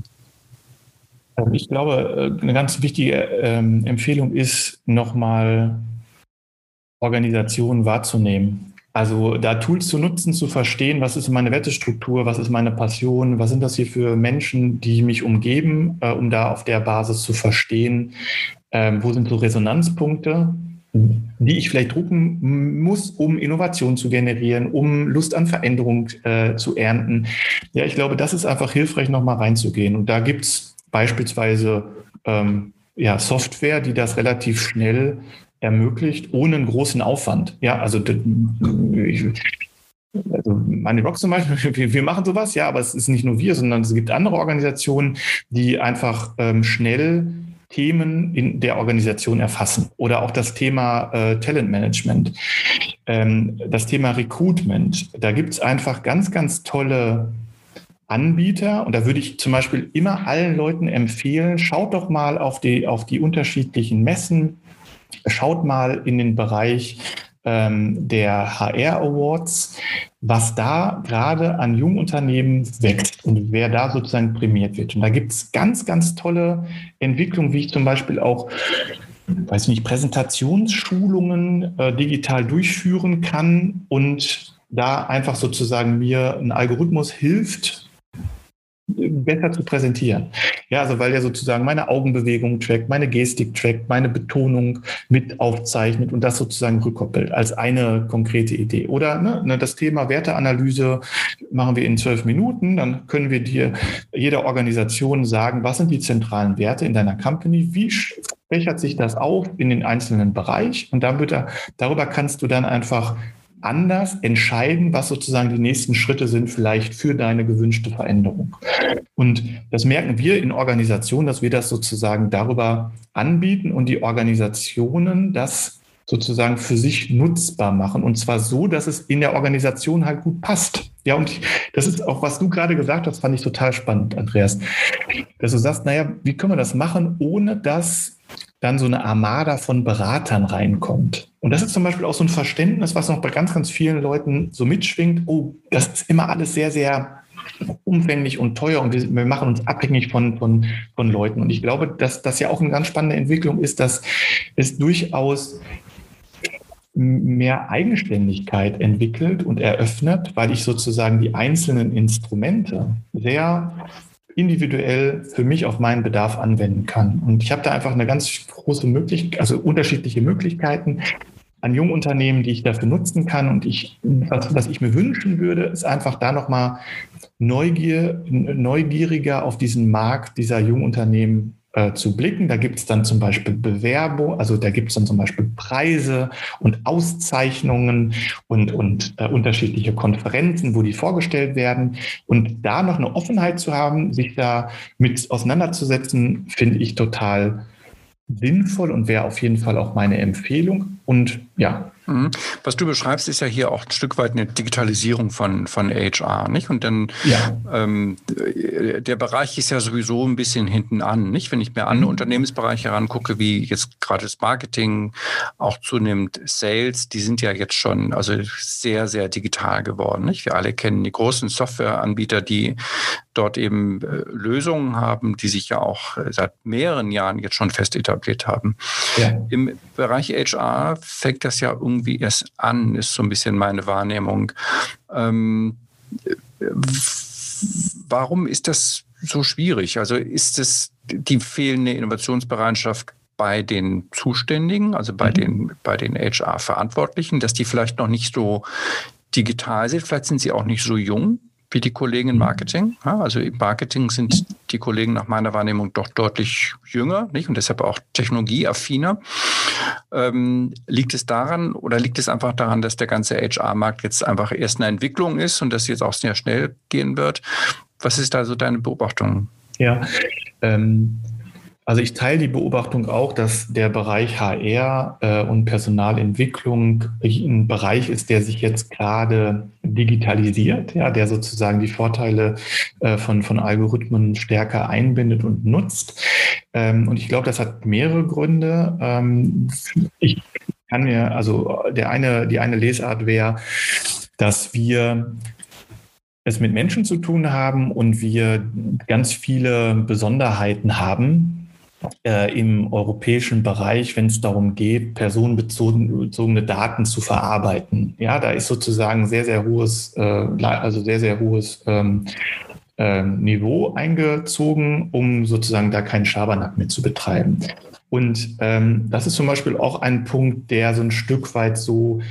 Speaker 3: Ähm, ich glaube, äh, eine ganz wichtige ähm, Empfehlung ist, nochmal Organisationen wahrzunehmen. Also da Tools zu nutzen, zu verstehen, was ist meine Wertestruktur, was ist meine Passion, was sind das hier für Menschen, die mich umgeben, äh, um da auf der Basis zu verstehen, äh, wo sind so Resonanzpunkte, die ich vielleicht drucken muss, um Innovation zu generieren, um Lust an Veränderung äh, zu ernten. Ja, ich glaube, das ist einfach hilfreich, nochmal reinzugehen. Und da gibt es beispielsweise ähm, ja, Software, die das relativ schnell ermöglicht, ohne einen großen Aufwand. Ja, also, ich, also meine Rock zum Beispiel, [LAUGHS] wir, wir, machen sowas, ja, aber es ist nicht nur wir, sondern es gibt andere Organisationen, die einfach ähm, schnell Themen in der Organisation erfassen. Oder auch das Thema äh, Talentmanagement, ähm, das Thema Recruitment. Da gibt es einfach ganz, ganz tolle Anbieter. Und da würde ich zum Beispiel immer allen Leuten empfehlen, schaut doch mal auf die, auf die unterschiedlichen Messen, schaut mal in den Bereich ähm, der HR Awards, was da gerade an Jungunternehmen wächst und wer da sozusagen prämiert wird. Und da gibt es ganz, ganz tolle Entwicklungen, wie ich zum Beispiel auch weiß nicht, Präsentationsschulungen äh, digital durchführen kann und da einfach sozusagen mir ein Algorithmus hilft, besser zu präsentieren. Ja, also weil er sozusagen meine Augenbewegung trackt, meine Gestik trackt, meine Betonung mit aufzeichnet und das sozusagen rückkoppelt als eine konkrete Idee. Oder ne, ne, das Thema Werteanalyse machen wir in zwölf Minuten, dann können wir dir jeder Organisation sagen, was sind die zentralen Werte in deiner Company, wie fächert sich das auf in den einzelnen Bereich und dann wird er, darüber kannst du dann einfach anders entscheiden, was sozusagen die nächsten Schritte sind, vielleicht für deine gewünschte Veränderung. Und das merken wir in Organisationen, dass wir das sozusagen darüber anbieten und die Organisationen das sozusagen für sich nutzbar machen. Und zwar so, dass es in der Organisation halt gut passt. Ja, und das ist auch, was du gerade gesagt hast, fand ich total spannend, Andreas. Dass du sagst, naja, wie können wir das machen, ohne dass dann so eine Armada von Beratern reinkommt. Und das ist zum Beispiel auch so ein Verständnis, was noch bei ganz, ganz vielen Leuten so mitschwingt. Oh, das ist immer alles sehr, sehr umfänglich und teuer und wir, wir, machen uns abhängig von, von, von Leuten. Und ich glaube, dass das ja auch eine ganz spannende Entwicklung ist, dass es durchaus mehr Eigenständigkeit entwickelt und eröffnet, weil ich sozusagen die einzelnen Instrumente sehr individuell für mich auf meinen Bedarf anwenden kann. Und ich habe da einfach eine ganz große Möglichkeit, also unterschiedliche Möglichkeiten an Jungunternehmen, die ich dafür nutzen kann. Und ich, was, was ich mir wünschen würde, ist einfach da nochmal Neugier, neugieriger auf diesen Markt dieser Jungunternehmen äh, zu blicken. Da gibt es dann zum Beispiel Bewerbung, also da gibt es dann zum Beispiel Preise und Auszeichnungen und, und äh, unterschiedliche Konferenzen, wo die vorgestellt werden. Und da noch eine Offenheit zu haben, sich da mit auseinanderzusetzen, finde ich total sinnvoll und wäre auf jeden Fall auch meine Empfehlung. Und ja.
Speaker 2: Was du beschreibst, ist ja hier auch ein Stück weit eine Digitalisierung von, von HR, nicht? Und dann ja. ähm, der Bereich ist ja sowieso ein bisschen hinten an, nicht? Wenn ich mir andere mhm. Unternehmensbereiche herangucke, wie jetzt gerade das Marketing, auch zunehmend Sales, die sind ja jetzt schon also sehr, sehr digital geworden. Nicht? Wir alle kennen die großen Softwareanbieter, die dort eben äh, Lösungen haben, die sich ja auch seit mehreren Jahren jetzt schon fest etabliert haben. Ja. Im Bereich HR fängt das ja irgendwie irgendwie erst an, ist so ein bisschen meine Wahrnehmung. Ähm, warum ist das so schwierig? Also ist es die fehlende Innovationsbereitschaft bei den Zuständigen, also bei mhm. den, bei den HR-Verantwortlichen, dass die vielleicht noch nicht so digital sind, vielleicht sind sie auch nicht so jung wie die Kollegen im Marketing. also im Marketing sind die Kollegen nach meiner Wahrnehmung doch deutlich jünger nicht? und deshalb auch technologieaffiner. Ähm, liegt es daran oder liegt es einfach daran, dass der ganze HR-Markt jetzt einfach erst eine Entwicklung ist und dass jetzt auch sehr schnell gehen wird? Was ist da so deine Beobachtung?
Speaker 3: Ja, ähm, also ich teile die Beobachtung auch, dass der Bereich HR äh, und Personalentwicklung ein Bereich ist, der sich jetzt gerade digitalisiert, ja, der sozusagen die Vorteile äh, von, von Algorithmen stärker einbindet und nutzt. Ähm, und ich glaube, das hat mehrere Gründe. Ähm, ich kann mir, also der eine, die eine Lesart wäre, dass wir es mit Menschen zu tun haben und wir ganz viele Besonderheiten haben äh, im europäischen Bereich, wenn es darum geht, personenbezogene Daten zu verarbeiten. Ja, da ist sozusagen sehr, sehr hohes, äh, also sehr, sehr hohes ähm, ähm, Niveau eingezogen, um sozusagen da keinen Schabernack mit zu betreiben. Und ähm, das ist zum Beispiel auch ein Punkt, der so ein Stück weit so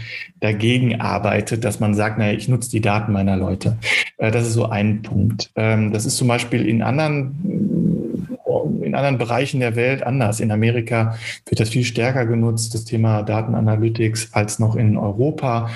Speaker 3: dagegen arbeitet, dass man sagt, naja, ich nutze die Daten meiner Leute. Äh, das ist so ein Punkt. Ähm, das ist zum Beispiel in anderen in anderen Bereichen der Welt anders. In Amerika wird das viel stärker genutzt, das Thema Datenanalytics, als noch in Europa.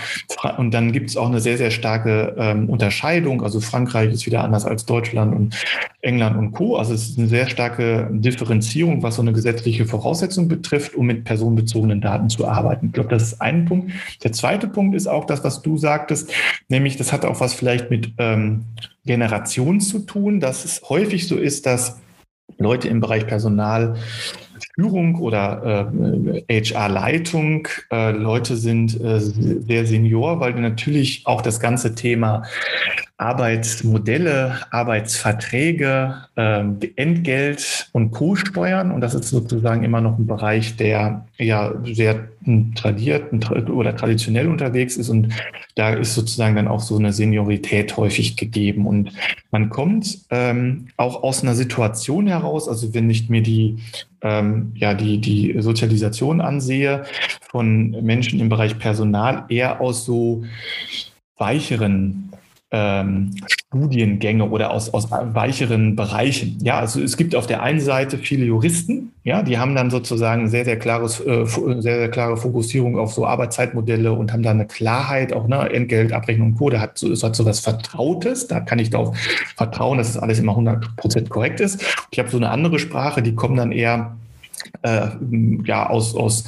Speaker 3: Und dann gibt es auch eine sehr, sehr starke ähm, Unterscheidung. Also Frankreich ist wieder anders als Deutschland und England und Co. Also es ist eine sehr starke Differenzierung, was so eine gesetzliche Voraussetzung betrifft, um mit personenbezogenen Daten zu arbeiten. Ich glaube, das ist ein Punkt. Der zweite Punkt ist auch das, was du sagtest, nämlich das hat auch was vielleicht mit ähm, Generation zu tun, dass es häufig so ist, dass Leute im Bereich Personal Führung oder äh, HR-Leitung. Äh, Leute sind äh, sehr senior, weil natürlich auch das ganze Thema Arbeitsmodelle, Arbeitsverträge, äh, Entgelt und Co. steuern. Und das ist sozusagen immer noch ein Bereich, der ja sehr tradiert oder traditionell unterwegs ist. Und da ist sozusagen dann auch so eine Seniorität häufig gegeben. Und man kommt ähm, auch aus einer Situation heraus, also wenn ich mir die ähm, ja, die, die Sozialisation ansehe von Menschen im Bereich Personal, eher aus so weicheren ähm, Studiengänge oder aus, aus weicheren Bereichen. Ja, also es gibt auf der einen Seite viele Juristen, ja, die haben dann sozusagen sehr, sehr klares, äh, sehr, sehr klare Fokussierung auf so Arbeitszeitmodelle und haben da eine Klarheit, auch ne, Entgelt, Abrechnung und Co. Da hat so, es hat so was Vertrautes, da kann ich darauf vertrauen, dass es das alles immer 100 Prozent korrekt ist. Ich habe so eine andere Sprache, die kommen dann eher äh, ja, aus, aus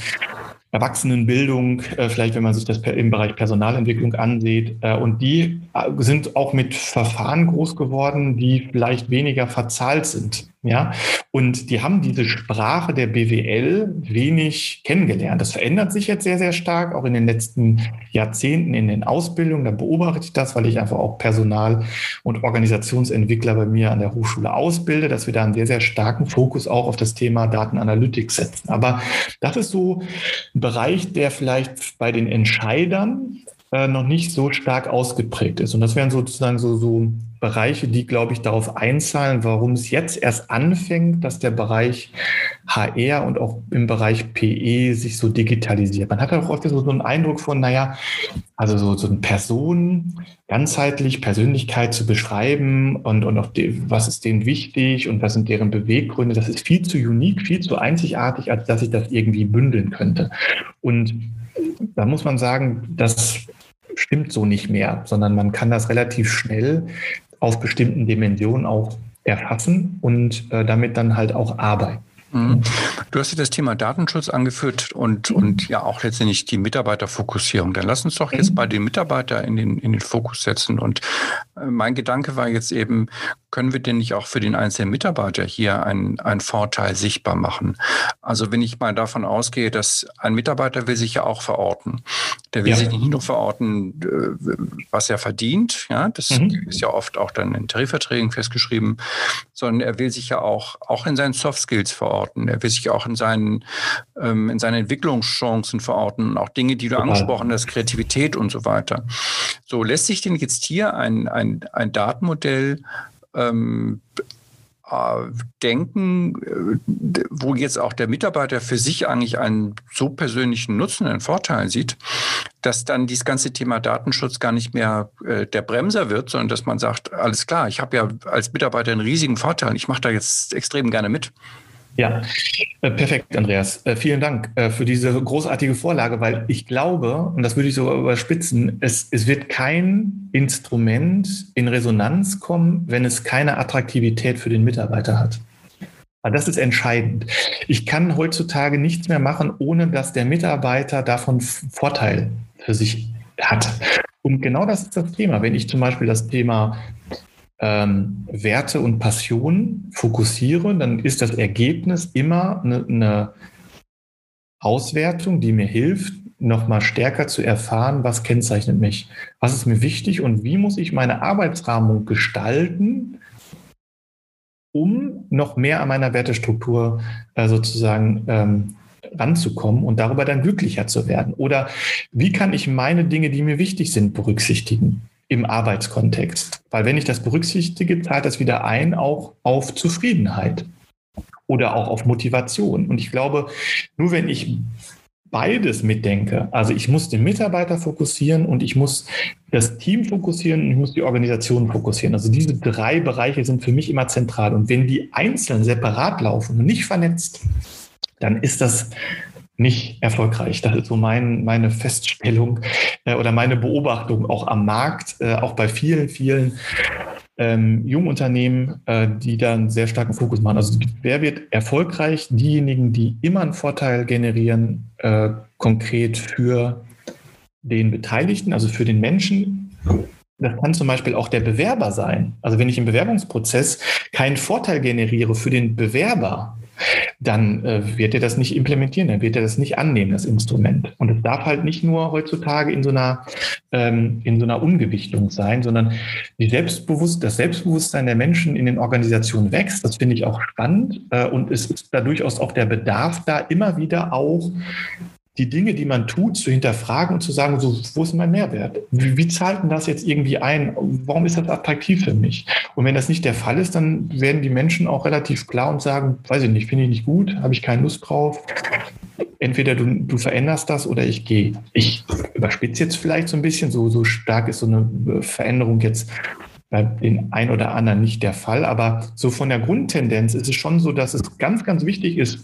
Speaker 3: Erwachsenenbildung, äh, vielleicht wenn man sich das im Bereich Personalentwicklung ansieht. Äh, und die äh, sind auch mit Verfahren groß geworden, die vielleicht weniger verzahlt sind. Ja, und die haben diese Sprache der BWL wenig kennengelernt. Das verändert sich jetzt sehr, sehr stark, auch in den letzten Jahrzehnten in den Ausbildungen. Da beobachte ich das, weil ich einfach auch Personal- und Organisationsentwickler bei mir an der Hochschule ausbilde, dass wir da einen sehr, sehr starken Fokus auch auf das Thema Datenanalytik setzen. Aber das ist so Bereich, der vielleicht bei den Entscheidern äh, noch nicht so stark ausgeprägt ist. Und das wären sozusagen so, so Bereiche, die, glaube ich, darauf einzahlen, warum es jetzt erst anfängt, dass der Bereich HR und auch im Bereich PE sich so digitalisiert. Man hat auch oft so, so einen Eindruck von, naja, also so, so eine Person ganzheitlich, Persönlichkeit zu beschreiben und, und auch die, was ist denen wichtig und was sind deren Beweggründe, das ist viel zu unique, viel zu einzigartig, als dass ich das irgendwie bündeln könnte. Und da muss man sagen, das stimmt so nicht mehr, sondern man kann das relativ schnell auf bestimmten Dimensionen auch erfassen und äh, damit dann halt auch arbeiten.
Speaker 2: Mhm. Du hast ja das Thema Datenschutz angeführt und, und ja auch letztendlich die Mitarbeiterfokussierung. Dann lass uns doch jetzt bei den Mitarbeitern in den, in den Fokus setzen. Und äh, mein Gedanke war jetzt eben, können wir denn nicht auch für den einzelnen Mitarbeiter hier einen, einen Vorteil sichtbar machen? Also wenn ich mal davon ausgehe, dass ein Mitarbeiter will sich ja auch verorten. Der will ja. sich nicht nur verorten, äh, was er verdient. Ja, das mhm. ist ja oft auch dann in Tarifverträgen festgeschrieben, sondern er will sich ja auch, auch in seinen Soft Skills verorten. Er will sich auch in seinen, ähm, in seinen Entwicklungschancen verorten. Auch Dinge, die du Total. angesprochen hast, Kreativität und so weiter. So lässt sich denn jetzt hier ein, ein, ein Datenmodell ähm, äh, denken, äh, wo jetzt auch der Mitarbeiter für sich eigentlich einen so persönlichen Nutzen, einen Vorteil sieht, dass dann dieses ganze Thema Datenschutz gar nicht mehr äh, der Bremser wird, sondern dass man sagt, alles klar, ich habe ja als Mitarbeiter einen riesigen Vorteil, ich mache da jetzt extrem gerne mit.
Speaker 3: Ja, äh, perfekt, Andreas. Äh, vielen Dank äh, für diese großartige Vorlage, weil ich glaube, und das würde ich sogar überspitzen, es, es wird kein Instrument in Resonanz kommen, wenn es keine Attraktivität für den Mitarbeiter hat. Aber das ist entscheidend. Ich kann heutzutage nichts mehr machen, ohne dass der Mitarbeiter davon Vorteil für sich hat. Und genau das ist das Thema. Wenn ich zum Beispiel das Thema ähm, Werte und Passion fokussiere, dann ist das Ergebnis immer eine, eine Auswertung, die mir hilft, nochmal stärker zu erfahren, was kennzeichnet mich, was ist mir wichtig und wie muss ich meine Arbeitsrahmung gestalten, um noch mehr an meiner Wertestruktur äh, sozusagen ähm, ranzukommen und darüber dann glücklicher zu werden? Oder wie kann ich meine Dinge, die mir wichtig sind, berücksichtigen im Arbeitskontext? Weil wenn ich das berücksichtige, zahlt das wieder ein auch auf Zufriedenheit oder auch auf Motivation. Und ich glaube, nur wenn ich beides mitdenke, also ich muss den Mitarbeiter fokussieren und ich muss das Team fokussieren und ich muss die Organisation fokussieren. Also diese drei Bereiche sind für mich immer zentral. Und wenn die einzeln separat laufen und nicht vernetzt, dann ist das nicht erfolgreich. Das ist so mein, meine Feststellung äh, oder meine Beobachtung auch am Markt, äh, auch bei vielen, vielen ähm, Jungunternehmen, äh, die da einen sehr starken Fokus machen. Also wer wird erfolgreich? Diejenigen, die immer einen Vorteil generieren, äh, konkret für den Beteiligten, also für den Menschen. Das kann zum Beispiel auch der Bewerber sein. Also wenn ich im Bewerbungsprozess keinen Vorteil generiere für den Bewerber, dann äh, wird er das nicht implementieren, dann wird er das nicht annehmen, das Instrument. Und es darf halt nicht nur heutzutage in so einer, ähm, in so einer Ungewichtung sein, sondern die Selbstbewusst das Selbstbewusstsein der Menschen in den Organisationen wächst. Das finde ich auch spannend. Äh, und es ist da durchaus auch der Bedarf da, immer wieder auch die Dinge, die man tut, zu hinterfragen und zu sagen, so, wo ist mein Mehrwert? Wie, wie zahlt denn das jetzt irgendwie ein? Warum ist das attraktiv für mich? Und wenn das nicht der Fall ist, dann werden die Menschen auch relativ klar und sagen, weiß ich nicht, finde ich nicht gut, habe ich keine Lust drauf. Entweder du, du veränderst das oder ich gehe. Ich überspitze jetzt vielleicht so ein bisschen, so, so stark ist so eine Veränderung jetzt bei den ein oder anderen nicht der Fall. Aber so von der Grundtendenz ist es schon so, dass es ganz, ganz wichtig ist,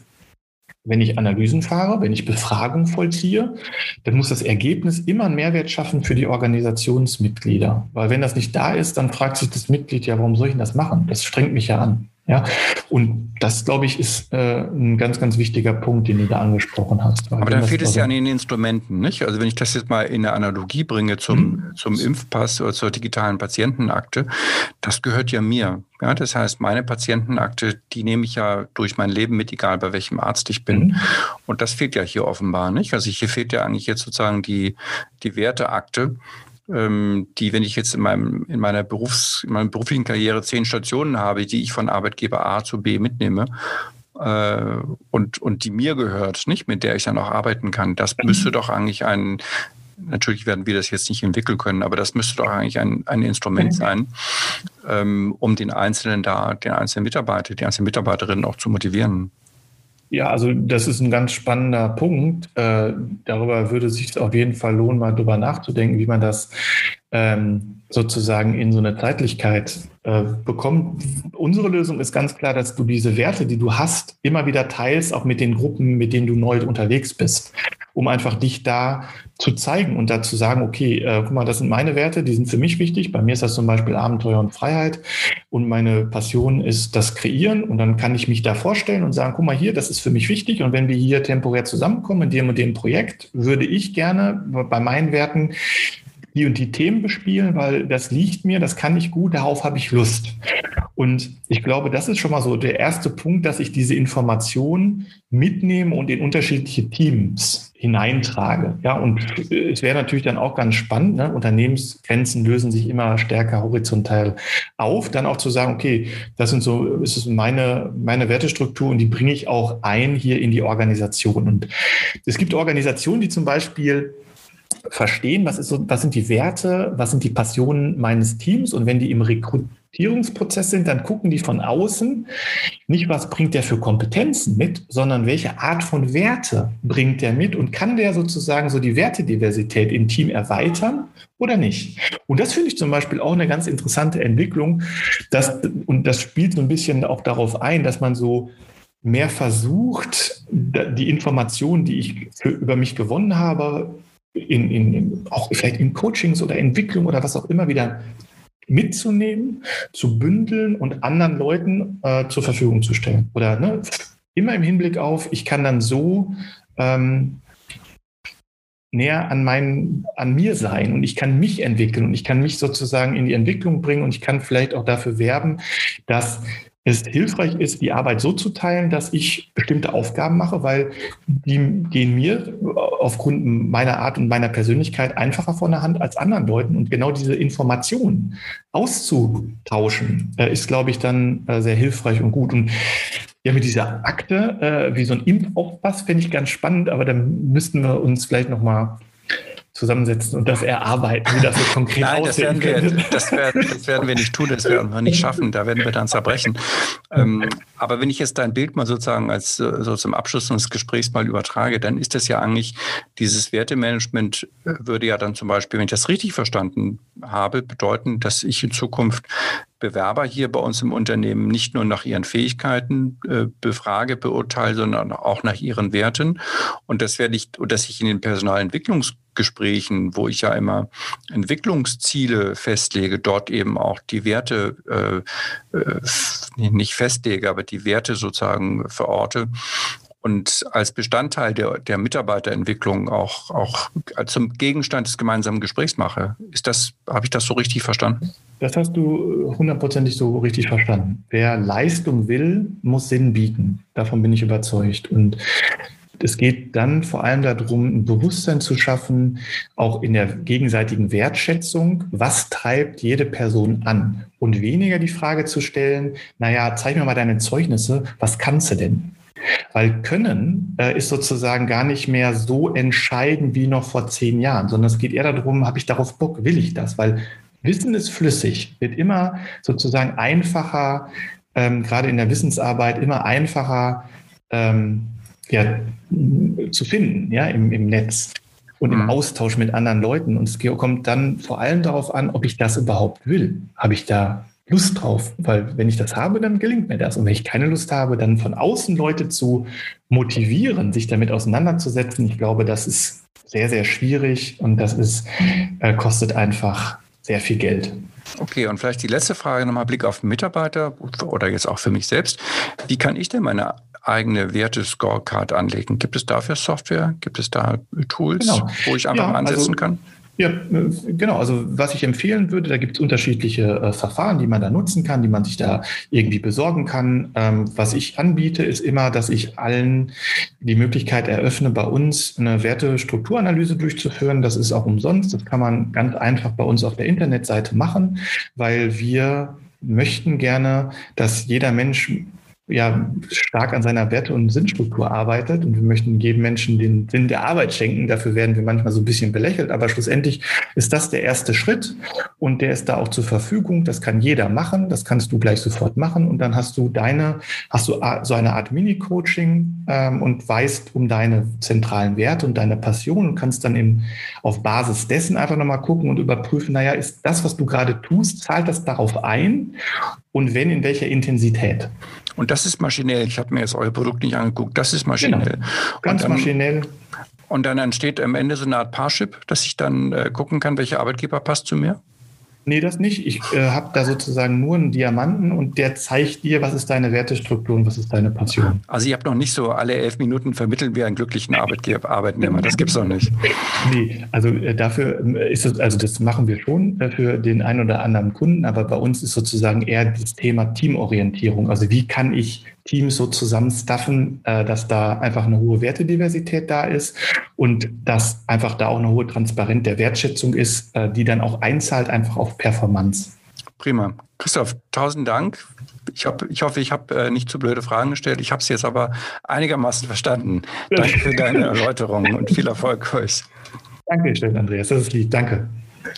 Speaker 3: wenn ich Analysen fahre, wenn ich Befragung vollziehe, dann muss das Ergebnis immer einen Mehrwert schaffen für die Organisationsmitglieder. Weil wenn das nicht da ist, dann fragt sich das Mitglied ja, warum soll ich denn das machen? Das strengt mich ja an. Ja, und das, glaube ich, ist äh, ein ganz, ganz wichtiger Punkt, den du da angesprochen hast.
Speaker 2: Aber dann fehlt es ja an den Instrumenten, nicht? Also wenn ich das jetzt mal in eine Analogie bringe zum, mhm. zum Impfpass oder zur digitalen Patientenakte, das gehört ja mir. Ja, das heißt, meine Patientenakte, die nehme ich ja durch mein Leben mit, egal bei welchem Arzt ich bin. Mhm. Und das fehlt ja hier offenbar, nicht? Also hier fehlt ja eigentlich jetzt sozusagen die, die Werteakte ähm, die, wenn ich jetzt in, meinem, in, meiner Berufs-, in meiner beruflichen Karriere zehn Stationen habe, die ich von Arbeitgeber A zu B mitnehme, äh, und, und die mir gehört, nicht mit der ich dann auch arbeiten kann, das müsste doch eigentlich ein, natürlich werden wir das jetzt nicht entwickeln können, aber das müsste doch eigentlich ein, ein Instrument sein, ähm, um den einzelnen da, den einzelnen Mitarbeiter, die einzelnen Mitarbeiterinnen auch zu motivieren.
Speaker 3: Ja, also das ist ein ganz spannender Punkt. Äh, darüber würde sich auf jeden Fall lohnen, mal drüber nachzudenken, wie man das ähm, sozusagen in so eine Zeitlichkeit äh, bekommt. Unsere Lösung ist ganz klar, dass du diese Werte, die du hast, immer wieder teilst, auch mit den Gruppen, mit denen du neu unterwegs bist, um einfach dich da zu zeigen und da zu sagen, okay, äh, guck mal, das sind meine Werte, die sind für mich wichtig. Bei mir ist das zum Beispiel Abenteuer und Freiheit. Und meine Passion ist das Kreieren. Und dann kann ich mich da vorstellen und sagen, guck mal hier, das ist für mich wichtig. Und wenn wir hier temporär zusammenkommen in dem und dem Projekt, würde ich gerne bei meinen Werten die und die Themen bespielen, weil das liegt mir, das kann ich gut, darauf habe ich Lust. Und ich glaube, das ist schon mal so der erste Punkt, dass ich diese Informationen mitnehme und in unterschiedliche Teams hineintrage. Ja, und es wäre natürlich dann auch ganz spannend, ne? Unternehmensgrenzen lösen sich immer stärker horizontal auf, dann auch zu sagen, okay, das sind so, es ist meine, meine Wertestruktur und die bringe ich auch ein hier in die Organisation. Und es gibt Organisationen, die zum Beispiel verstehen, was, ist so, was sind die Werte, was sind die Passionen meines Teams und wenn die im Rekrutierungsprozess sind, dann gucken die von außen nicht, was bringt der für Kompetenzen mit, sondern welche Art von Werte bringt der mit und kann der sozusagen so die Wertediversität im Team erweitern oder nicht. Und das finde ich zum Beispiel auch eine ganz interessante Entwicklung, dass, und das spielt so ein bisschen auch darauf ein, dass man so mehr versucht, die Informationen, die ich für, über mich gewonnen habe, in, in, auch vielleicht in Coachings oder Entwicklung oder was auch immer wieder mitzunehmen, zu bündeln und anderen Leuten äh, zur Verfügung zu stellen. Oder ne, immer im Hinblick auf, ich kann dann so ähm, näher an, mein, an mir sein und ich kann mich entwickeln und ich kann mich sozusagen in die Entwicklung bringen und ich kann vielleicht auch dafür werben, dass es hilfreich ist, die Arbeit so zu teilen, dass ich bestimmte Aufgaben mache, weil die gehen mir aufgrund meiner Art und meiner Persönlichkeit einfacher von der Hand als anderen Leuten. Und genau diese Informationen auszutauschen, äh, ist, glaube ich, dann äh, sehr hilfreich und gut. Und ja, mit dieser Akte, äh, wie so ein Impfaufpass, finde ich ganz spannend, aber dann müssten wir uns vielleicht nochmal zusammensetzen und das erarbeiten, wie das so konkret
Speaker 2: Nein, das werden, wir, das, werden, das werden wir nicht tun, das werden wir nicht schaffen, da werden wir dann zerbrechen. Ähm, aber wenn ich jetzt dein Bild mal sozusagen als so zum Abschluss unseres Gesprächs mal übertrage, dann ist das ja eigentlich, dieses Wertemanagement würde ja dann zum Beispiel, wenn ich das richtig verstanden habe, bedeuten, dass ich in Zukunft Bewerber hier bei uns im Unternehmen nicht nur nach ihren Fähigkeiten äh, befrage, beurteile, sondern auch nach ihren Werten. Und das werde ich, dass ich in den Personalentwicklungsgesprächen, wo ich ja immer Entwicklungsziele festlege, dort eben auch die Werte äh, äh, nicht festlege, aber die Werte sozusagen verorte und als Bestandteil der, der Mitarbeiterentwicklung auch, auch zum Gegenstand des gemeinsamen Gesprächs mache. Ist das, habe ich das so richtig verstanden?
Speaker 3: Das hast du hundertprozentig so richtig verstanden. Wer Leistung will, muss Sinn bieten. Davon bin ich überzeugt. Und es geht dann vor allem darum, ein Bewusstsein zu schaffen, auch in der gegenseitigen Wertschätzung, was treibt jede Person an? Und weniger die Frage zu stellen, naja, zeig mir mal deine Zeugnisse, was kannst du denn? Weil Können äh, ist sozusagen gar nicht mehr so entscheidend wie noch vor zehn Jahren, sondern es geht eher darum, habe ich darauf Bock, will ich das? Weil Wissen ist flüssig, wird immer sozusagen einfacher, ähm, gerade in der Wissensarbeit immer einfacher ähm, ja, zu finden ja, im, im Netz und im mhm. Austausch mit anderen Leuten. Und es kommt dann vor allem darauf an, ob ich das überhaupt will. Habe ich da Lust drauf, weil wenn ich das habe, dann gelingt mir das. Und wenn ich keine Lust habe, dann von außen Leute zu motivieren, sich damit auseinanderzusetzen, ich glaube, das ist sehr, sehr schwierig und das ist, äh, kostet einfach sehr viel Geld.
Speaker 2: Okay, und vielleicht die letzte Frage nochmal Blick auf Mitarbeiter oder jetzt auch für mich selbst. Wie kann ich denn meine eigene Werte-Scorecard anlegen? Gibt es dafür Software? Gibt es da Tools, genau. wo ich einfach ja, ansetzen also, kann?
Speaker 3: Ja, genau. Also was ich empfehlen würde, da gibt es unterschiedliche äh, Verfahren, die man da nutzen kann, die man sich da irgendwie besorgen kann. Ähm, was ich anbiete, ist immer, dass ich allen die Möglichkeit eröffne, bei uns eine Wertestrukturanalyse durchzuführen. Das ist auch umsonst. Das kann man ganz einfach bei uns auf der Internetseite machen, weil wir möchten gerne, dass jeder Mensch ja stark an seiner Werte- und Sinnstruktur arbeitet und wir möchten jedem Menschen den Sinn der Arbeit schenken. Dafür werden wir manchmal so ein bisschen belächelt, aber schlussendlich ist das der erste Schritt und der ist da auch zur Verfügung. Das kann jeder machen, das kannst du gleich sofort machen und dann hast du deine, hast du so eine Art Mini-Coaching ähm, und weißt um deine zentralen Werte und deine Passion und kannst dann eben auf Basis dessen einfach nochmal gucken und überprüfen, naja, ist das, was du gerade tust, zahlt das darauf ein und wenn, in welcher Intensität?
Speaker 2: Und das ist maschinell. Ich habe mir jetzt euer Produkt nicht angeguckt. Das ist maschinell. Genau.
Speaker 3: Ganz
Speaker 2: dann,
Speaker 3: maschinell.
Speaker 2: Und dann entsteht am Ende so eine Art Parship, dass ich dann äh, gucken kann, welcher Arbeitgeber passt zu mir?
Speaker 3: Nee, das nicht. Ich äh, habe da sozusagen nur einen Diamanten und der zeigt dir, was ist deine Wertestruktur und was ist deine Passion.
Speaker 2: Also ich habe noch nicht so alle elf Minuten vermitteln wir einen glücklichen Arbeitgeber, Arbeitnehmer. Das gibt es noch nicht.
Speaker 3: Nee, also äh, dafür äh, ist es, also das machen wir schon äh, für den einen oder anderen Kunden, aber bei uns ist sozusagen eher das Thema Teamorientierung. Also wie kann ich Teams so zusammenstaffen, äh, dass da einfach eine hohe Wertediversität da ist und dass einfach da auch eine hohe Transparenz der Wertschätzung ist, äh, die dann auch einzahlt einfach auf Performance.
Speaker 2: Prima. Christoph, tausend Dank. Ich, hab, ich hoffe, ich habe äh, nicht zu blöde Fragen gestellt. Ich habe es jetzt aber einigermaßen verstanden. Danke für deine [LAUGHS] Erläuterung und viel Erfolg euch.
Speaker 3: Danke, schön, Andreas. Das ist lieb. Danke.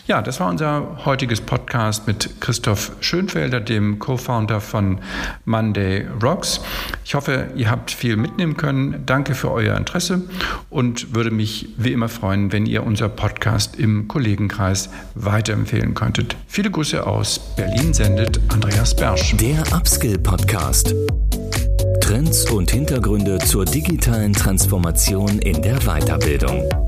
Speaker 2: Ja, das war unser heutiges Podcast mit Christoph Schönfelder, dem Co-Founder von Monday Rocks. Ich hoffe, ihr habt viel mitnehmen können. Danke für euer Interesse und würde mich wie immer freuen, wenn ihr unser Podcast im Kollegenkreis weiterempfehlen könntet. Viele Grüße aus Berlin sendet Andreas Bersch.
Speaker 1: Der Upskill Podcast. Trends und Hintergründe zur digitalen Transformation in der Weiterbildung.